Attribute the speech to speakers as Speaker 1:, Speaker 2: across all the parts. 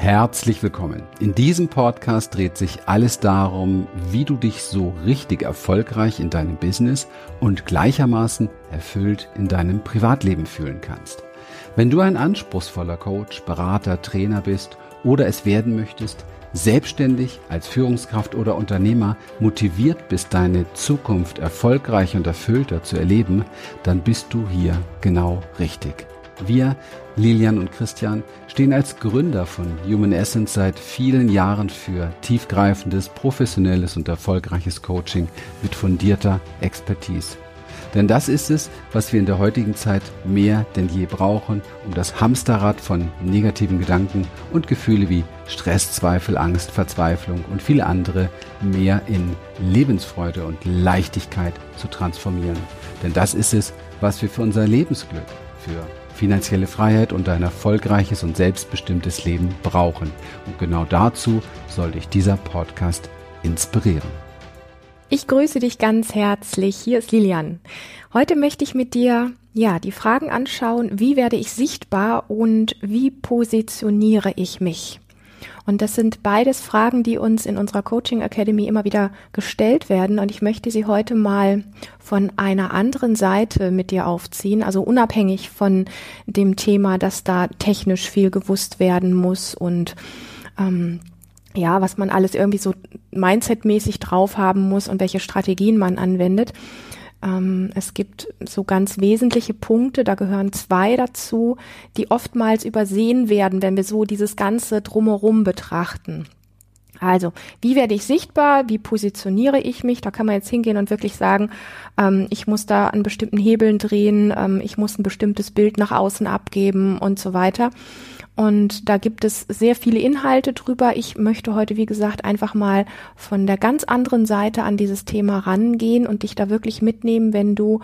Speaker 1: Herzlich willkommen. In diesem Podcast dreht sich alles darum, wie du dich so richtig erfolgreich in deinem Business und gleichermaßen erfüllt in deinem Privatleben fühlen kannst. Wenn du ein anspruchsvoller Coach, Berater, Trainer bist oder es werden möchtest, selbstständig als Führungskraft oder Unternehmer motiviert bist, deine Zukunft erfolgreich und erfüllter zu erleben, dann bist du hier genau richtig. Wir, Lilian und Christian, stehen als Gründer von Human Essence seit vielen Jahren für tiefgreifendes, professionelles und erfolgreiches Coaching mit fundierter Expertise. Denn das ist es, was wir in der heutigen Zeit mehr denn je brauchen, um das Hamsterrad von negativen Gedanken und Gefühle wie Stress, Zweifel, Angst, Verzweiflung und viele andere mehr in Lebensfreude und Leichtigkeit zu transformieren. Denn das ist es, was wir für unser Lebensglück, für finanzielle Freiheit und ein erfolgreiches und selbstbestimmtes Leben brauchen. Und genau dazu soll dich dieser Podcast inspirieren.
Speaker 2: Ich grüße dich ganz herzlich. Hier ist Lilian. Heute möchte ich mit dir ja, die Fragen anschauen, wie werde ich sichtbar und wie positioniere ich mich? Und das sind beides Fragen, die uns in unserer Coaching Academy immer wieder gestellt werden. Und ich möchte sie heute mal von einer anderen Seite mit dir aufziehen, also unabhängig von dem Thema, dass da technisch viel gewusst werden muss und ähm, ja, was man alles irgendwie so mindsetmäßig drauf haben muss und welche Strategien man anwendet. Ähm, es gibt so ganz wesentliche Punkte, da gehören zwei dazu, die oftmals übersehen werden, wenn wir so dieses ganze drumherum betrachten. Also, wie werde ich sichtbar? Wie positioniere ich mich? Da kann man jetzt hingehen und wirklich sagen, ähm, ich muss da an bestimmten Hebeln drehen, ähm, ich muss ein bestimmtes Bild nach außen abgeben und so weiter. Und da gibt es sehr viele Inhalte drüber. Ich möchte heute, wie gesagt, einfach mal von der ganz anderen Seite an dieses Thema rangehen und dich da wirklich mitnehmen, wenn du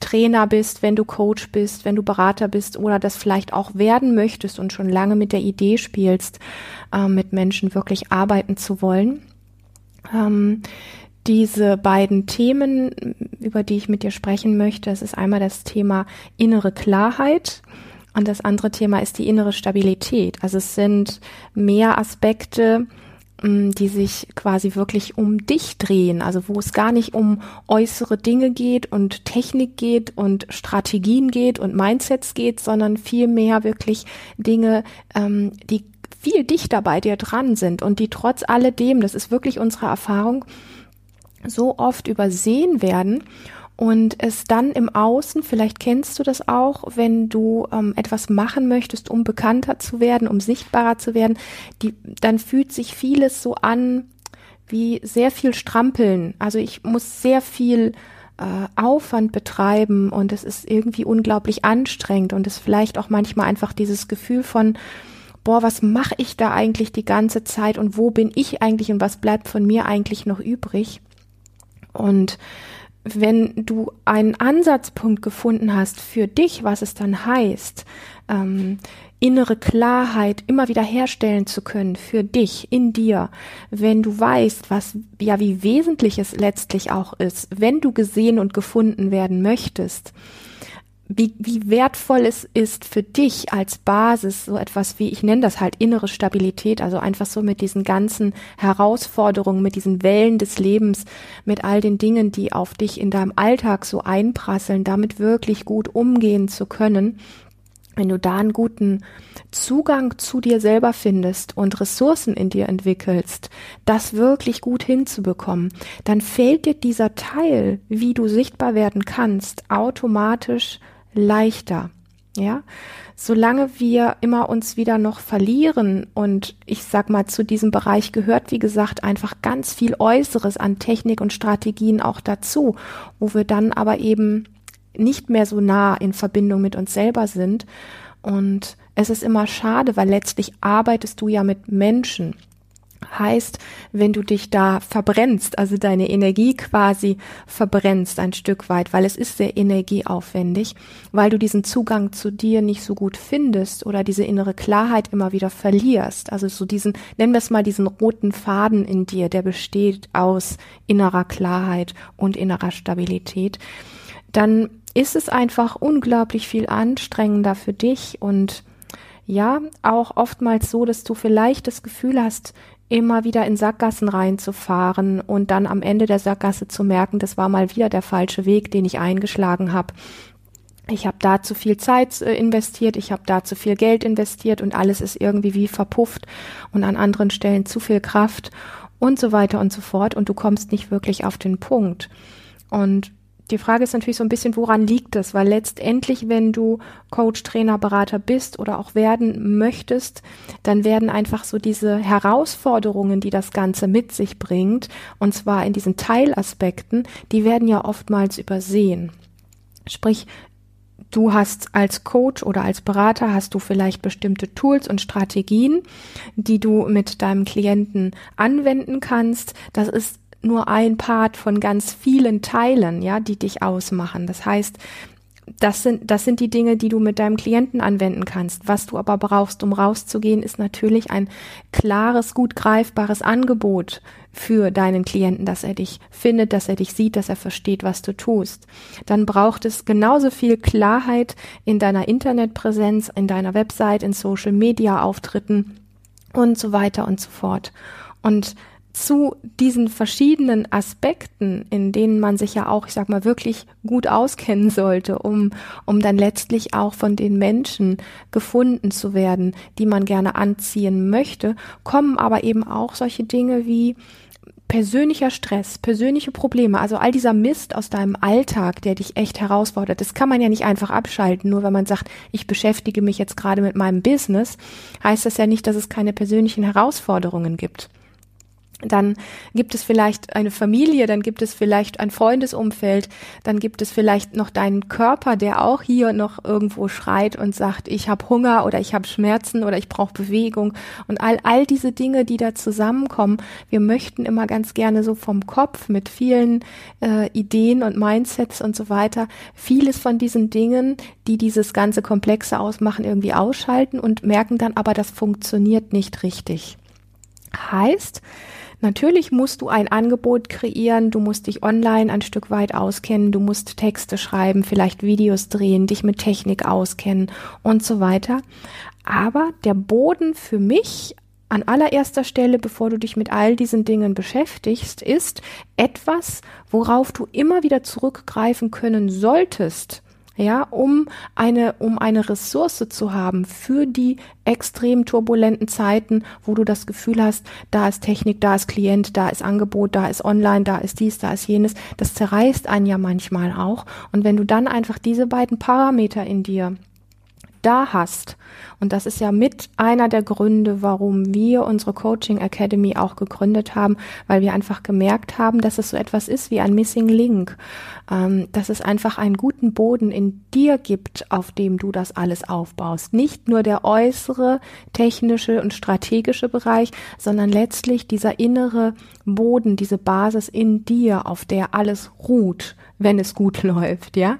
Speaker 2: Trainer bist, wenn du Coach bist, wenn du Berater bist oder das vielleicht auch werden möchtest und schon lange mit der Idee spielst, äh, mit Menschen wirklich arbeiten zu wollen. Ähm, diese beiden Themen, über die ich mit dir sprechen möchte, das ist einmal das Thema innere Klarheit und das andere Thema ist die innere Stabilität. Also es sind mehr Aspekte, mm, die sich quasi wirklich um dich drehen, also wo es gar nicht um äußere Dinge geht und Technik geht und Strategien geht und Mindsets geht, sondern vielmehr wirklich Dinge, ähm, die viel dichter bei dir dran sind und die trotz alledem, das ist wirklich unsere Erfahrung, so oft übersehen werden und es dann im Außen, vielleicht kennst du das auch, wenn du ähm, etwas machen möchtest, um bekannter zu werden, um sichtbarer zu werden, die, dann fühlt sich vieles so an wie sehr viel Strampeln. Also ich muss sehr viel äh, Aufwand betreiben und es ist irgendwie unglaublich anstrengend und es vielleicht auch manchmal einfach dieses Gefühl von, boah, was mache ich da eigentlich die ganze Zeit und wo bin ich eigentlich und was bleibt von mir eigentlich noch übrig? Und wenn du einen Ansatzpunkt gefunden hast für dich, was es dann heißt, ähm, innere Klarheit immer wieder herstellen zu können für dich, in dir, wenn du weißt, was, ja, wie wesentlich es letztlich auch ist, wenn du gesehen und gefunden werden möchtest, wie, wie wertvoll es ist für dich als Basis, so etwas wie, ich nenne das halt innere Stabilität, also einfach so mit diesen ganzen Herausforderungen, mit diesen Wellen des Lebens, mit all den Dingen, die auf dich in deinem Alltag so einprasseln, damit wirklich gut umgehen zu können. Wenn du da einen guten Zugang zu dir selber findest und Ressourcen in dir entwickelst, das wirklich gut hinzubekommen, dann fällt dir dieser Teil, wie du sichtbar werden kannst, automatisch leichter. Ja, solange wir immer uns wieder noch verlieren und ich sag mal, zu diesem Bereich gehört, wie gesagt, einfach ganz viel Äußeres an Technik und Strategien auch dazu, wo wir dann aber eben nicht mehr so nah in Verbindung mit uns selber sind. Und es ist immer schade, weil letztlich arbeitest du ja mit Menschen heißt, wenn du dich da verbrennst, also deine Energie quasi verbrennst ein Stück weit, weil es ist sehr energieaufwendig, weil du diesen Zugang zu dir nicht so gut findest oder diese innere Klarheit immer wieder verlierst. Also so diesen, nennen wir es mal diesen roten Faden in dir, der besteht aus innerer Klarheit und innerer Stabilität. Dann ist es einfach unglaublich viel anstrengender für dich und Ja, auch oftmals so, dass du vielleicht das Gefühl hast, immer wieder in Sackgassen reinzufahren und dann am Ende der Sackgasse zu merken, das war mal wieder der falsche Weg, den ich eingeschlagen habe. Ich habe da zu viel Zeit äh, investiert, ich habe da zu viel Geld investiert und alles ist irgendwie wie verpufft und an anderen Stellen zu viel Kraft und so weiter und so fort und du kommst nicht wirklich auf den Punkt. Und die Frage ist natürlich so ein bisschen, woran liegt das? Weil letztendlich, wenn du Coach, Trainer, Berater bist oder auch werden möchtest, dann werden einfach so diese Herausforderungen, die das Ganze mit sich bringt, und zwar in diesen Teilaspekten, die werden ja oftmals übersehen. Sprich, du hast als Coach oder als Berater hast du vielleicht bestimmte Tools und Strategien, die du mit deinem Klienten anwenden kannst. Das ist nur ein Part von ganz vielen Teilen, ja, die dich ausmachen. Das heißt, das sind, das sind die Dinge, die du mit deinem Klienten anwenden kannst. Was du aber brauchst, um rauszugehen, ist natürlich ein klares, gut greifbares Angebot für deinen Klienten, dass er dich findet, dass er dich sieht, dass er versteht, was du tust. Dann braucht es genauso viel Klarheit in deiner Internetpräsenz, in deiner Website, in Social Media Auftritten und so weiter und so fort. Und zu diesen verschiedenen Aspekten, in denen man sich ja auch, ich sag mal, wirklich gut auskennen sollte, um, um dann letztlich auch von den Menschen gefunden zu werden, die man gerne anziehen möchte, kommen aber eben auch solche Dinge wie persönlicher Stress, persönliche Probleme, also all dieser Mist aus deinem Alltag, der dich echt herausfordert, das kann man ja nicht einfach abschalten, nur wenn man sagt, ich beschäftige mich jetzt gerade mit meinem Business, heißt das ja nicht, dass es keine persönlichen Herausforderungen gibt dann gibt es vielleicht eine Familie, dann gibt es vielleicht ein Freundesumfeld, dann gibt es vielleicht noch deinen Körper, der auch hier noch irgendwo schreit und sagt, ich habe Hunger oder ich habe Schmerzen oder ich brauche Bewegung und all all diese Dinge, die da zusammenkommen. Wir möchten immer ganz gerne so vom Kopf mit vielen äh, Ideen und Mindsets und so weiter vieles von diesen Dingen, die dieses ganze Komplexe ausmachen, irgendwie ausschalten und merken dann aber, das funktioniert nicht richtig. Heißt, Natürlich musst du ein Angebot kreieren, du musst dich online ein Stück weit auskennen, du musst Texte schreiben, vielleicht Videos drehen, dich mit Technik auskennen und so weiter. Aber der Boden für mich an allererster Stelle, bevor du dich mit all diesen Dingen beschäftigst, ist etwas, worauf du immer wieder zurückgreifen können solltest, ja, um eine, um eine Ressource zu haben für die extrem turbulenten Zeiten, wo du das Gefühl hast, da ist Technik, da ist Klient, da ist Angebot, da ist online, da ist dies, da ist jenes. Das zerreißt einen ja manchmal auch. Und wenn du dann einfach diese beiden Parameter in dir da hast. Und das ist ja mit einer der Gründe, warum wir unsere Coaching Academy auch gegründet haben, weil wir einfach gemerkt haben, dass es so etwas ist wie ein Missing Link, ähm, dass es einfach einen guten Boden in dir gibt, auf dem du das alles aufbaust. Nicht nur der äußere, technische und strategische Bereich, sondern letztlich dieser innere Boden, diese Basis in dir, auf der alles ruht, wenn es gut läuft, ja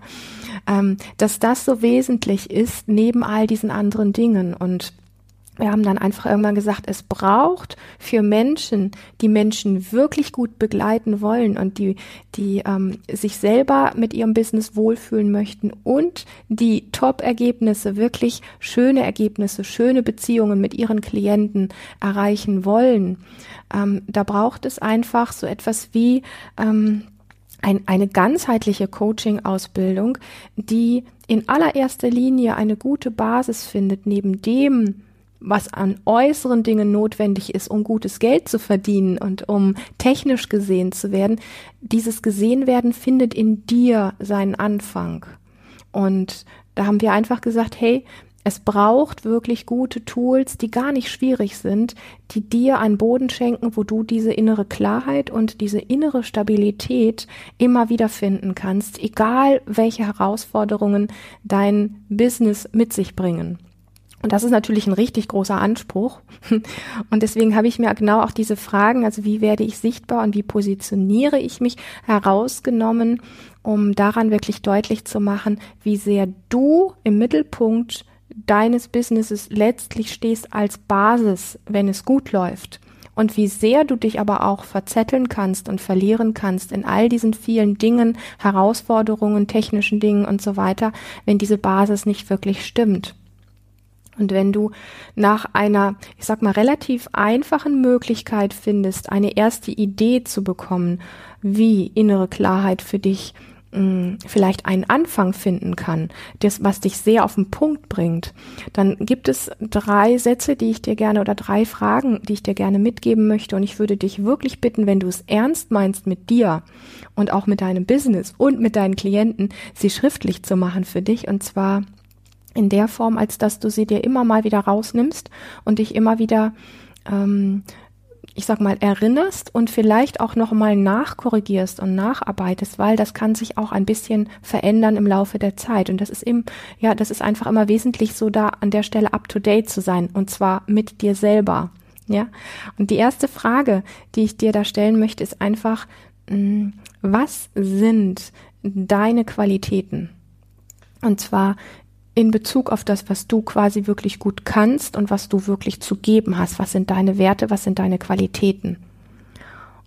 Speaker 2: ähm, dass das so wesentlich ist neben all diesen anderen Dingen und wir haben dann einfach irgendwann gesagt, es braucht für Menschen, die Menschen wirklich gut begleiten wollen und die, die ähm, sich selber mit ihrem Business wohlfühlen möchten und die Top-Ergebnisse, wirklich schöne Ergebnisse, schöne Beziehungen mit ihren Klienten erreichen wollen. Ähm, da braucht es einfach so etwas wie ähm, ein, eine ganzheitliche Coaching-Ausbildung, die in allererster Linie eine gute Basis findet, neben dem, was an äußeren Dingen notwendig ist, um gutes Geld zu verdienen und um technisch gesehen zu werden. Dieses Gesehenwerden findet in dir seinen Anfang. Und da haben wir einfach gesagt, hey, es braucht wirklich gute Tools, die gar nicht schwierig sind, die dir einen Boden schenken, wo du diese innere Klarheit und diese innere Stabilität immer wieder finden kannst, egal welche Herausforderungen dein Business mit sich bringen. Und das ist natürlich ein richtig großer Anspruch. Und deswegen habe ich mir genau auch diese Fragen, also wie werde ich sichtbar und wie positioniere ich mich, herausgenommen, um daran wirklich deutlich zu machen, wie sehr du im Mittelpunkt deines Businesses letztlich stehst als Basis, wenn es gut läuft. Und wie sehr du dich aber auch verzetteln kannst und verlieren kannst in all diesen vielen Dingen, Herausforderungen, technischen Dingen und so weiter, wenn diese Basis nicht wirklich stimmt. Und wenn du nach einer, ich sag mal, relativ einfachen Möglichkeit findest, eine erste Idee zu bekommen, wie innere Klarheit für dich vielleicht einen Anfang finden kann, das, was dich sehr auf den Punkt bringt, dann gibt es drei Sätze, die ich dir gerne oder drei Fragen, die ich dir gerne mitgeben möchte. Und ich würde dich wirklich bitten, wenn du es ernst meinst mit dir und auch mit deinem Business und mit deinen Klienten, sie schriftlich zu machen für dich. Und zwar in der Form, als dass du sie dir immer mal wieder rausnimmst und dich immer wieder ähm, ich sag mal, erinnerst und vielleicht auch nochmal nachkorrigierst und nacharbeitest, weil das kann sich auch ein bisschen verändern im Laufe der Zeit. Und das ist eben, ja, das ist einfach immer wesentlich so da an der Stelle up to date zu sein und zwar mit dir selber. Ja. Und die erste Frage, die ich dir da stellen möchte, ist einfach, hm, was sind deine Qualitäten? Und zwar in Bezug auf das, was du quasi wirklich gut kannst und was du wirklich zu geben hast. Was sind deine Werte, was sind deine Qualitäten?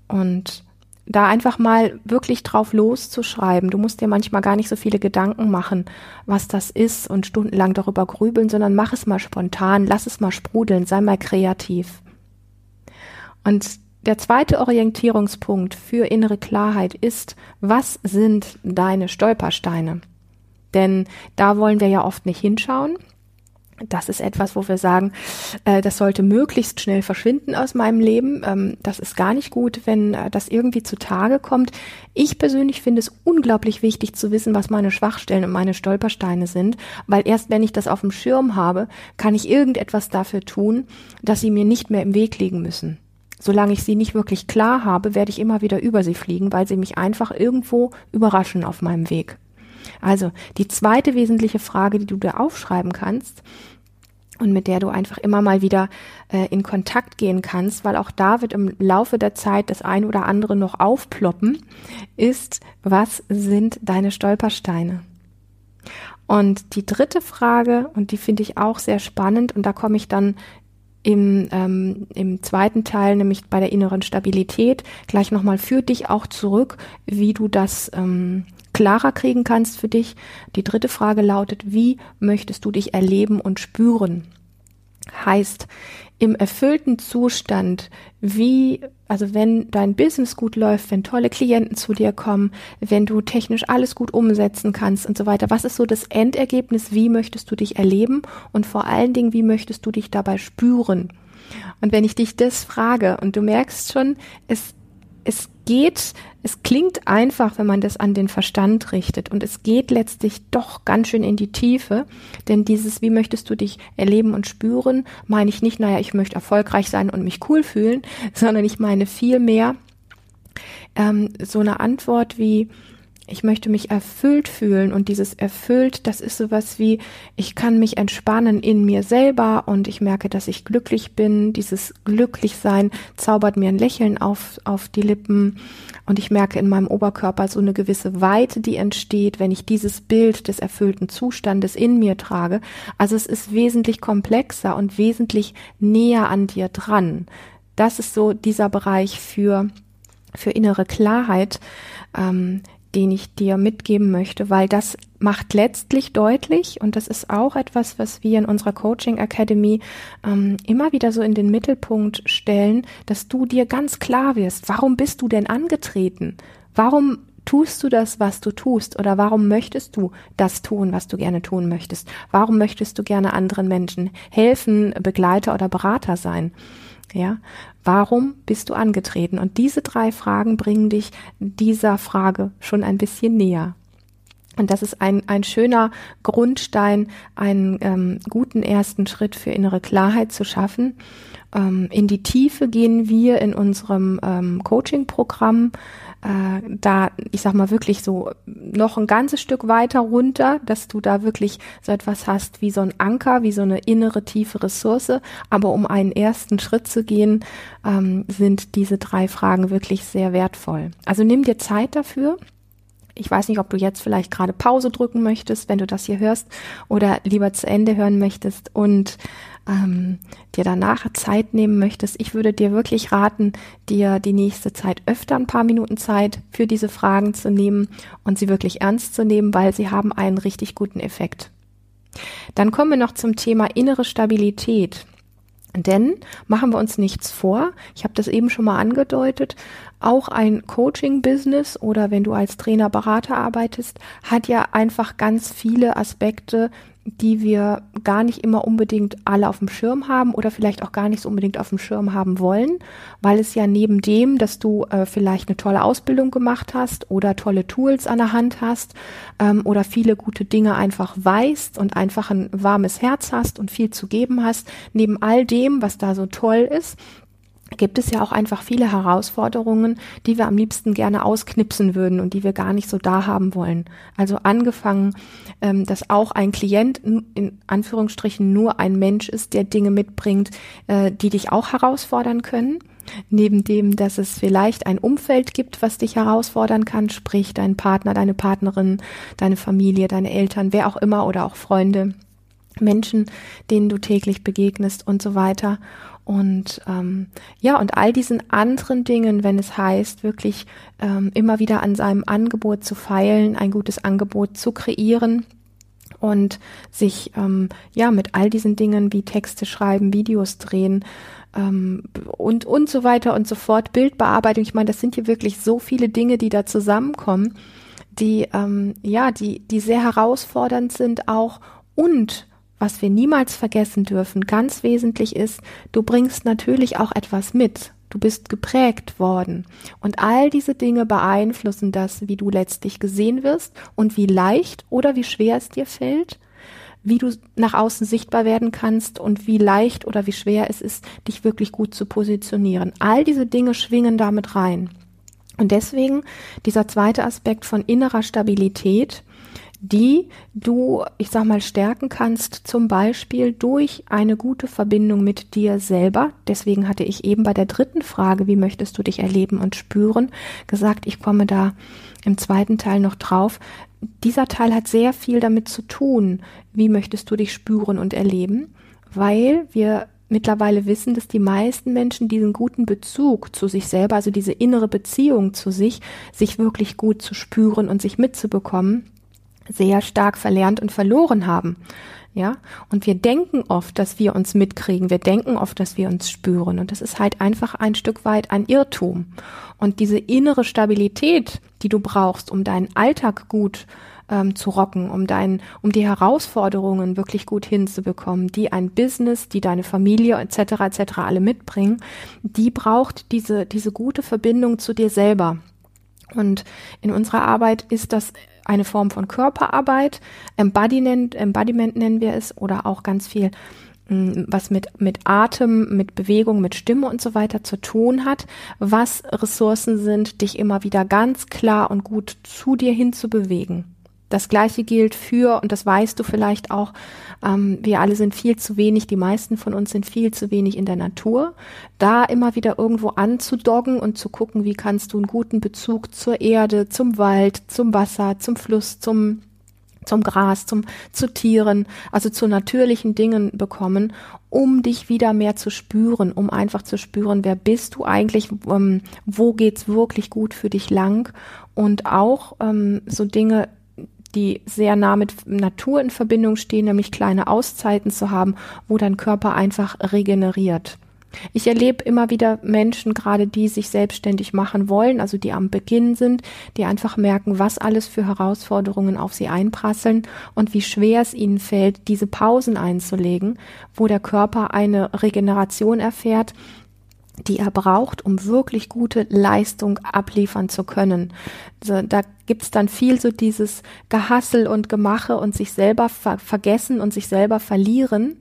Speaker 2: Und da einfach mal wirklich drauf loszuschreiben. Du musst dir manchmal gar nicht so viele Gedanken machen, was das ist und stundenlang darüber grübeln, sondern mach es mal spontan, lass es mal sprudeln, sei mal kreativ. Und der zweite Orientierungspunkt für innere Klarheit ist, was sind deine Stolpersteine? Denn da wollen wir ja oft nicht hinschauen. Das ist etwas, wo wir sagen, äh, das sollte möglichst schnell verschwinden aus meinem Leben. Ähm, das ist gar nicht gut, wenn äh, das irgendwie zutage kommt. Ich persönlich finde es unglaublich wichtig zu wissen, was meine Schwachstellen und meine Stolpersteine sind, weil erst wenn ich das auf dem Schirm habe, kann ich irgendetwas dafür tun, dass sie mir nicht mehr im Weg liegen müssen. Solange ich sie nicht wirklich klar habe, werde ich immer wieder über sie fliegen, weil sie mich einfach irgendwo überraschen auf meinem Weg. Also die zweite wesentliche Frage, die du da aufschreiben kannst, und mit der du einfach immer mal wieder äh, in Kontakt gehen kannst, weil auch da wird im Laufe der Zeit das ein oder andere noch aufploppen, ist, was sind deine Stolpersteine? Und die dritte Frage, und die finde ich auch sehr spannend, und da komme ich dann im, ähm, im zweiten Teil, nämlich bei der inneren Stabilität, gleich nochmal für dich auch zurück, wie du das ähm, klarer kriegen kannst für dich. Die dritte Frage lautet, wie möchtest du dich erleben und spüren? Heißt, im erfüllten Zustand, wie, also wenn dein Business gut läuft, wenn tolle Klienten zu dir kommen, wenn du technisch alles gut umsetzen kannst und so weiter, was ist so das Endergebnis? Wie möchtest du dich erleben? Und vor allen Dingen, wie möchtest du dich dabei spüren? Und wenn ich dich das frage und du merkst schon, es es geht, es klingt einfach, wenn man das an den Verstand richtet. Und es geht letztlich doch ganz schön in die Tiefe, denn dieses, wie möchtest du dich erleben und spüren, meine ich nicht, naja, ich möchte erfolgreich sein und mich cool fühlen, sondern ich meine viel mehr ähm, so eine Antwort wie, ich möchte mich erfüllt fühlen und dieses erfüllt, das ist sowas wie, ich kann mich entspannen in mir selber und ich merke, dass ich glücklich bin. Dieses Glücklichsein zaubert mir ein Lächeln auf, auf die Lippen und ich merke in meinem Oberkörper so eine gewisse Weite, die entsteht, wenn ich dieses Bild des erfüllten Zustandes in mir trage. Also es ist wesentlich komplexer und wesentlich näher an dir dran. Das ist so dieser Bereich für für innere Klarheit, ähm, den ich dir mitgeben möchte, weil das macht letztlich deutlich, und das ist auch etwas, was wir in unserer Coaching Academy ähm, immer wieder so in den Mittelpunkt stellen, dass du dir ganz klar wirst, warum bist du denn angetreten? Warum tust du das, was du tust? Oder warum möchtest du das tun, was du gerne tun möchtest? Warum möchtest du gerne anderen Menschen helfen, Begleiter oder Berater sein? Ja, warum bist du angetreten? Und diese drei Fragen bringen dich dieser Frage schon ein bisschen näher. Und das ist ein, ein schöner Grundstein, einen ähm, guten ersten Schritt für innere Klarheit zu schaffen. Ähm, in die Tiefe gehen wir in unserem ähm, Coaching-Programm äh, da, ich sag mal wirklich so noch ein ganzes Stück weiter runter, dass du da wirklich so etwas hast wie so ein Anker, wie so eine innere tiefe Ressource. Aber um einen ersten Schritt zu gehen, ähm, sind diese drei Fragen wirklich sehr wertvoll. Also nimm dir Zeit dafür. Ich weiß nicht, ob du jetzt vielleicht gerade Pause drücken möchtest, wenn du das hier hörst, oder lieber zu Ende hören möchtest und ähm, dir danach Zeit nehmen möchtest. Ich würde dir wirklich raten, dir die nächste Zeit öfter ein paar Minuten Zeit für diese Fragen zu nehmen und sie wirklich ernst zu nehmen, weil sie haben einen richtig guten Effekt. Dann kommen wir noch zum Thema innere Stabilität. Denn machen wir uns nichts vor, ich habe das eben schon mal angedeutet, auch ein Coaching-Business oder wenn du als Trainer, Berater arbeitest, hat ja einfach ganz viele Aspekte, die wir gar nicht immer unbedingt alle auf dem Schirm haben oder vielleicht auch gar nicht so unbedingt auf dem Schirm haben wollen, weil es ja neben dem, dass du äh, vielleicht eine tolle Ausbildung gemacht hast oder tolle Tools an der Hand hast ähm, oder viele gute Dinge einfach weißt und einfach ein warmes Herz hast und viel zu geben hast, neben all dem, was da so toll ist, gibt es ja auch einfach viele Herausforderungen, die wir am liebsten gerne ausknipsen würden und die wir gar nicht so da haben wollen. Also angefangen, ähm, dass auch ein Klient in Anführungsstrichen nur ein Mensch ist, der Dinge mitbringt, äh, die dich auch herausfordern können. Neben dem, dass es vielleicht ein Umfeld gibt, was dich herausfordern kann, sprich dein Partner, deine Partnerin, deine Familie, deine Eltern, wer auch immer oder auch Freunde, Menschen, denen du täglich begegnest und so weiter. Und ähm, ja, und all diesen anderen Dingen, wenn es heißt, wirklich ähm, immer wieder an seinem Angebot zu feilen, ein gutes Angebot zu kreieren und sich ähm, ja mit all diesen Dingen wie Texte schreiben, Videos drehen ähm, und und so weiter und so fort, Bildbearbeitung. Ich meine, das sind hier wirklich so viele Dinge, die da zusammenkommen, die ähm, ja, die die sehr herausfordernd sind auch und was wir niemals vergessen dürfen, ganz wesentlich ist, du bringst natürlich auch etwas mit. Du bist geprägt worden. Und all diese Dinge beeinflussen das, wie du letztlich gesehen wirst und wie leicht oder wie schwer es dir fällt, wie du nach außen sichtbar werden kannst und wie leicht oder wie schwer es ist, dich wirklich gut zu positionieren. All diese Dinge schwingen damit rein. Und deswegen dieser zweite Aspekt von innerer Stabilität, die du, ich sag mal, stärken kannst, zum Beispiel durch eine gute Verbindung mit dir selber. Deswegen hatte ich eben bei der dritten Frage, wie möchtest du dich erleben und spüren, gesagt, ich komme da im zweiten Teil noch drauf. Dieser Teil hat sehr viel damit zu tun, wie möchtest du dich spüren und erleben, weil wir mittlerweile wissen, dass die meisten Menschen diesen guten Bezug zu sich selber, also diese innere Beziehung zu sich, sich wirklich gut zu spüren und sich mitzubekommen, sehr stark verlernt und verloren haben. Ja, und wir denken oft, dass wir uns mitkriegen. Wir denken oft, dass wir uns spüren. Und das ist halt einfach ein Stück weit ein Irrtum. Und diese innere Stabilität, die du brauchst, um deinen Alltag gut ähm, zu rocken, um dein, um die Herausforderungen wirklich gut hinzubekommen, die ein Business, die deine Familie etc. etc. alle mitbringen, die braucht diese diese gute Verbindung zu dir selber. Und in unserer Arbeit ist das eine Form von Körperarbeit, Embodiment, Embodiment nennen wir es, oder auch ganz viel mm, was mit, mit Atem, mit Bewegung, mit Stimme und so weiter zu tun hat, was Ressourcen sind, dich immer wieder ganz klar und gut zu dir hin zu bewegen. Das gleiche gilt für, und das weißt du vielleicht auch, ähm, wir alle sind viel zu wenig, die meisten von uns sind viel zu wenig in der Natur. Da immer wieder irgendwo anzudoggen und zu gucken, wie kannst du einen guten Bezug zur Erde, zum Wald, zum Wasser, zum Fluss, zum zum Gras, zum, zu Tieren, also zu natürlichen Dingen bekommen, um dich wieder mehr zu spüren, um einfach zu spüren, wer bist du eigentlich, ähm, wo geht's wirklich gut für dich lang und auch ähm, so Dinge die sehr nah mit Natur in Verbindung stehen, nämlich kleine Auszeiten zu haben, wo dein Körper einfach regeneriert. Ich erlebe immer wieder Menschen, gerade die sich selbstständig machen wollen, also die am Beginn sind, die einfach merken, was alles für Herausforderungen auf sie einprasseln und wie schwer es ihnen fällt, diese Pausen einzulegen, wo der Körper eine Regeneration erfährt, die er braucht, um wirklich gute Leistung abliefern zu können. Also da gibt's dann viel so dieses Gehassel und Gemache und sich selber ver vergessen und sich selber verlieren.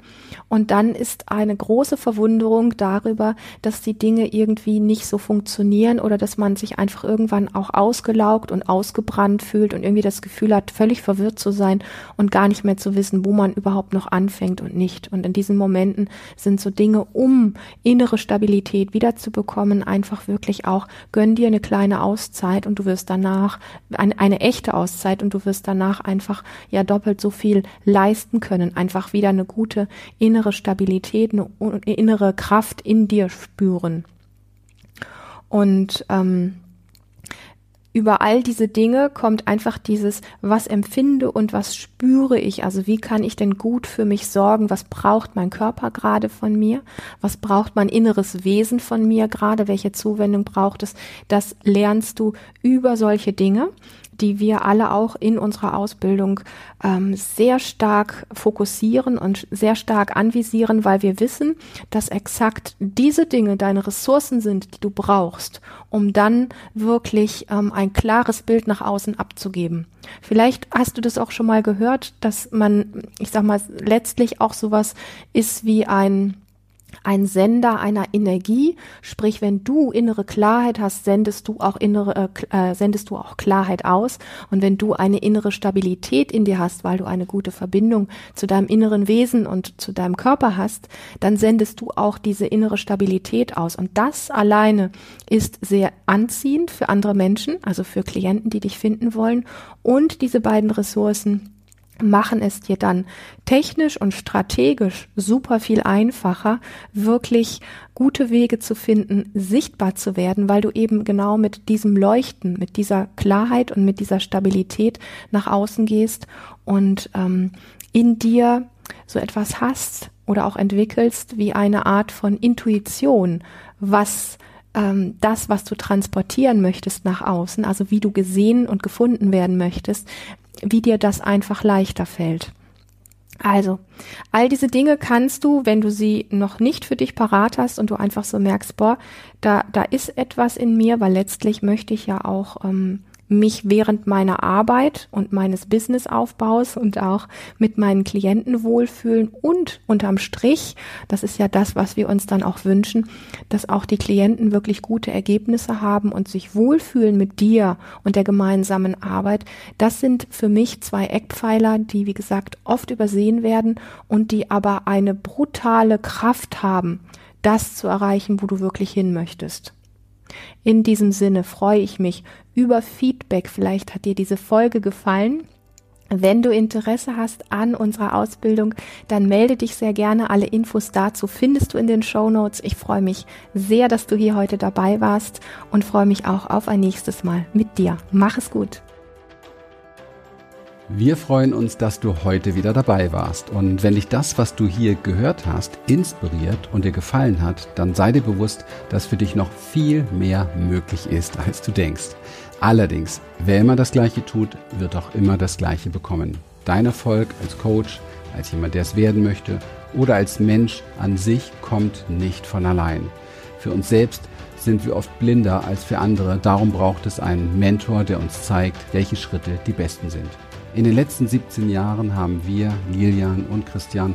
Speaker 2: Und dann ist eine große Verwunderung darüber, dass die Dinge irgendwie nicht so funktionieren oder dass man sich einfach irgendwann auch ausgelaugt und ausgebrannt fühlt und irgendwie das Gefühl hat, völlig verwirrt zu sein und gar nicht mehr zu wissen, wo man überhaupt noch anfängt und nicht. Und in diesen Momenten sind so Dinge, um innere Stabilität wiederzubekommen, einfach wirklich auch, gönn dir eine kleine Auszeit und du wirst danach eine, eine echte Auszeit und du wirst danach einfach ja doppelt so viel leisten können, einfach wieder eine gute innere Stabilität, eine innere Kraft in dir spüren. Und ähm, über all diese Dinge kommt einfach dieses, was empfinde und was spüre ich. Also wie kann ich denn gut für mich sorgen? Was braucht mein Körper gerade von mir? Was braucht mein inneres Wesen von mir gerade? Welche Zuwendung braucht es? Das lernst du über solche Dinge die wir alle auch in unserer Ausbildung ähm, sehr stark fokussieren und sehr stark anvisieren, weil wir wissen, dass exakt diese Dinge deine Ressourcen sind, die du brauchst, um dann wirklich ähm, ein klares Bild nach außen abzugeben. Vielleicht hast du das auch schon mal gehört, dass man, ich sag mal, letztlich auch sowas ist wie ein ein Sender einer Energie, sprich, wenn du innere Klarheit hast, sendest du auch innere, äh, äh, sendest du auch Klarheit aus. Und wenn du eine innere Stabilität in dir hast, weil du eine gute Verbindung zu deinem inneren Wesen und zu deinem Körper hast, dann sendest du auch diese innere Stabilität aus. Und das alleine ist sehr anziehend für andere Menschen, also für Klienten, die dich finden wollen. Und diese beiden Ressourcen machen es dir dann technisch und strategisch super viel einfacher, wirklich gute Wege zu finden, sichtbar zu werden, weil du eben genau mit diesem Leuchten, mit dieser Klarheit und mit dieser Stabilität nach außen gehst und ähm, in dir so etwas hast oder auch entwickelst wie eine Art von Intuition, was ähm, das, was du transportieren möchtest nach außen, also wie du gesehen und gefunden werden möchtest, wie dir das einfach leichter fällt. Also, all diese Dinge kannst du, wenn du sie noch nicht für dich parat hast und du einfach so merkst, boah, da, da ist etwas in mir, weil letztlich möchte ich ja auch ähm, mich während meiner Arbeit und meines Businessaufbaus und auch mit meinen Klienten wohlfühlen und unterm Strich, das ist ja das, was wir uns dann auch wünschen, dass auch die Klienten wirklich gute Ergebnisse haben und sich wohlfühlen mit dir und der gemeinsamen Arbeit. Das sind für mich zwei Eckpfeiler, die, wie gesagt, oft übersehen werden und die aber eine brutale Kraft haben, das zu erreichen, wo du wirklich hin möchtest. In diesem Sinne freue ich mich über Feedback. Vielleicht hat dir diese Folge gefallen. Wenn du Interesse hast an unserer Ausbildung, dann melde dich sehr gerne. Alle Infos dazu findest du in den Show Notes. Ich freue mich sehr, dass du hier heute dabei warst und freue mich auch auf ein nächstes Mal mit dir. Mach es gut.
Speaker 1: Wir freuen uns, dass du heute wieder dabei warst. Und wenn dich das, was du hier gehört hast, inspiriert und dir gefallen hat, dann sei dir bewusst, dass für dich noch viel mehr möglich ist, als du denkst. Allerdings, wer immer das Gleiche tut, wird auch immer das Gleiche bekommen. Dein Erfolg als Coach, als jemand, der es werden möchte oder als Mensch an sich kommt nicht von allein. Für uns selbst sind wir oft blinder als für andere. Darum braucht es einen Mentor, der uns zeigt, welche Schritte die besten sind. In den letzten 17 Jahren haben wir, Lilian und Christian,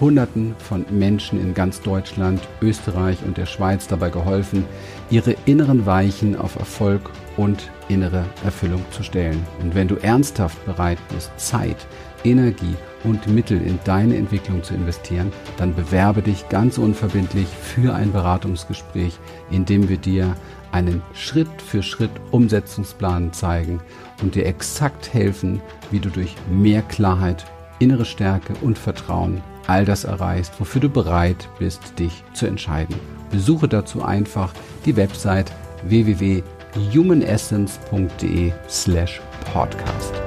Speaker 1: Hunderten von Menschen in ganz Deutschland, Österreich und der Schweiz dabei geholfen, ihre inneren Weichen auf Erfolg und innere Erfüllung zu stellen. Und wenn du ernsthaft bereit bist, Zeit, Energie und Mittel in deine Entwicklung zu investieren, dann bewerbe dich ganz unverbindlich für ein Beratungsgespräch, in dem wir dir einen Schritt für Schritt Umsetzungsplan zeigen und dir exakt helfen, wie du durch mehr Klarheit, innere Stärke und Vertrauen all das erreichst, wofür du bereit bist, dich zu entscheiden. Besuche dazu einfach die Website www.humanessence.de slash podcast.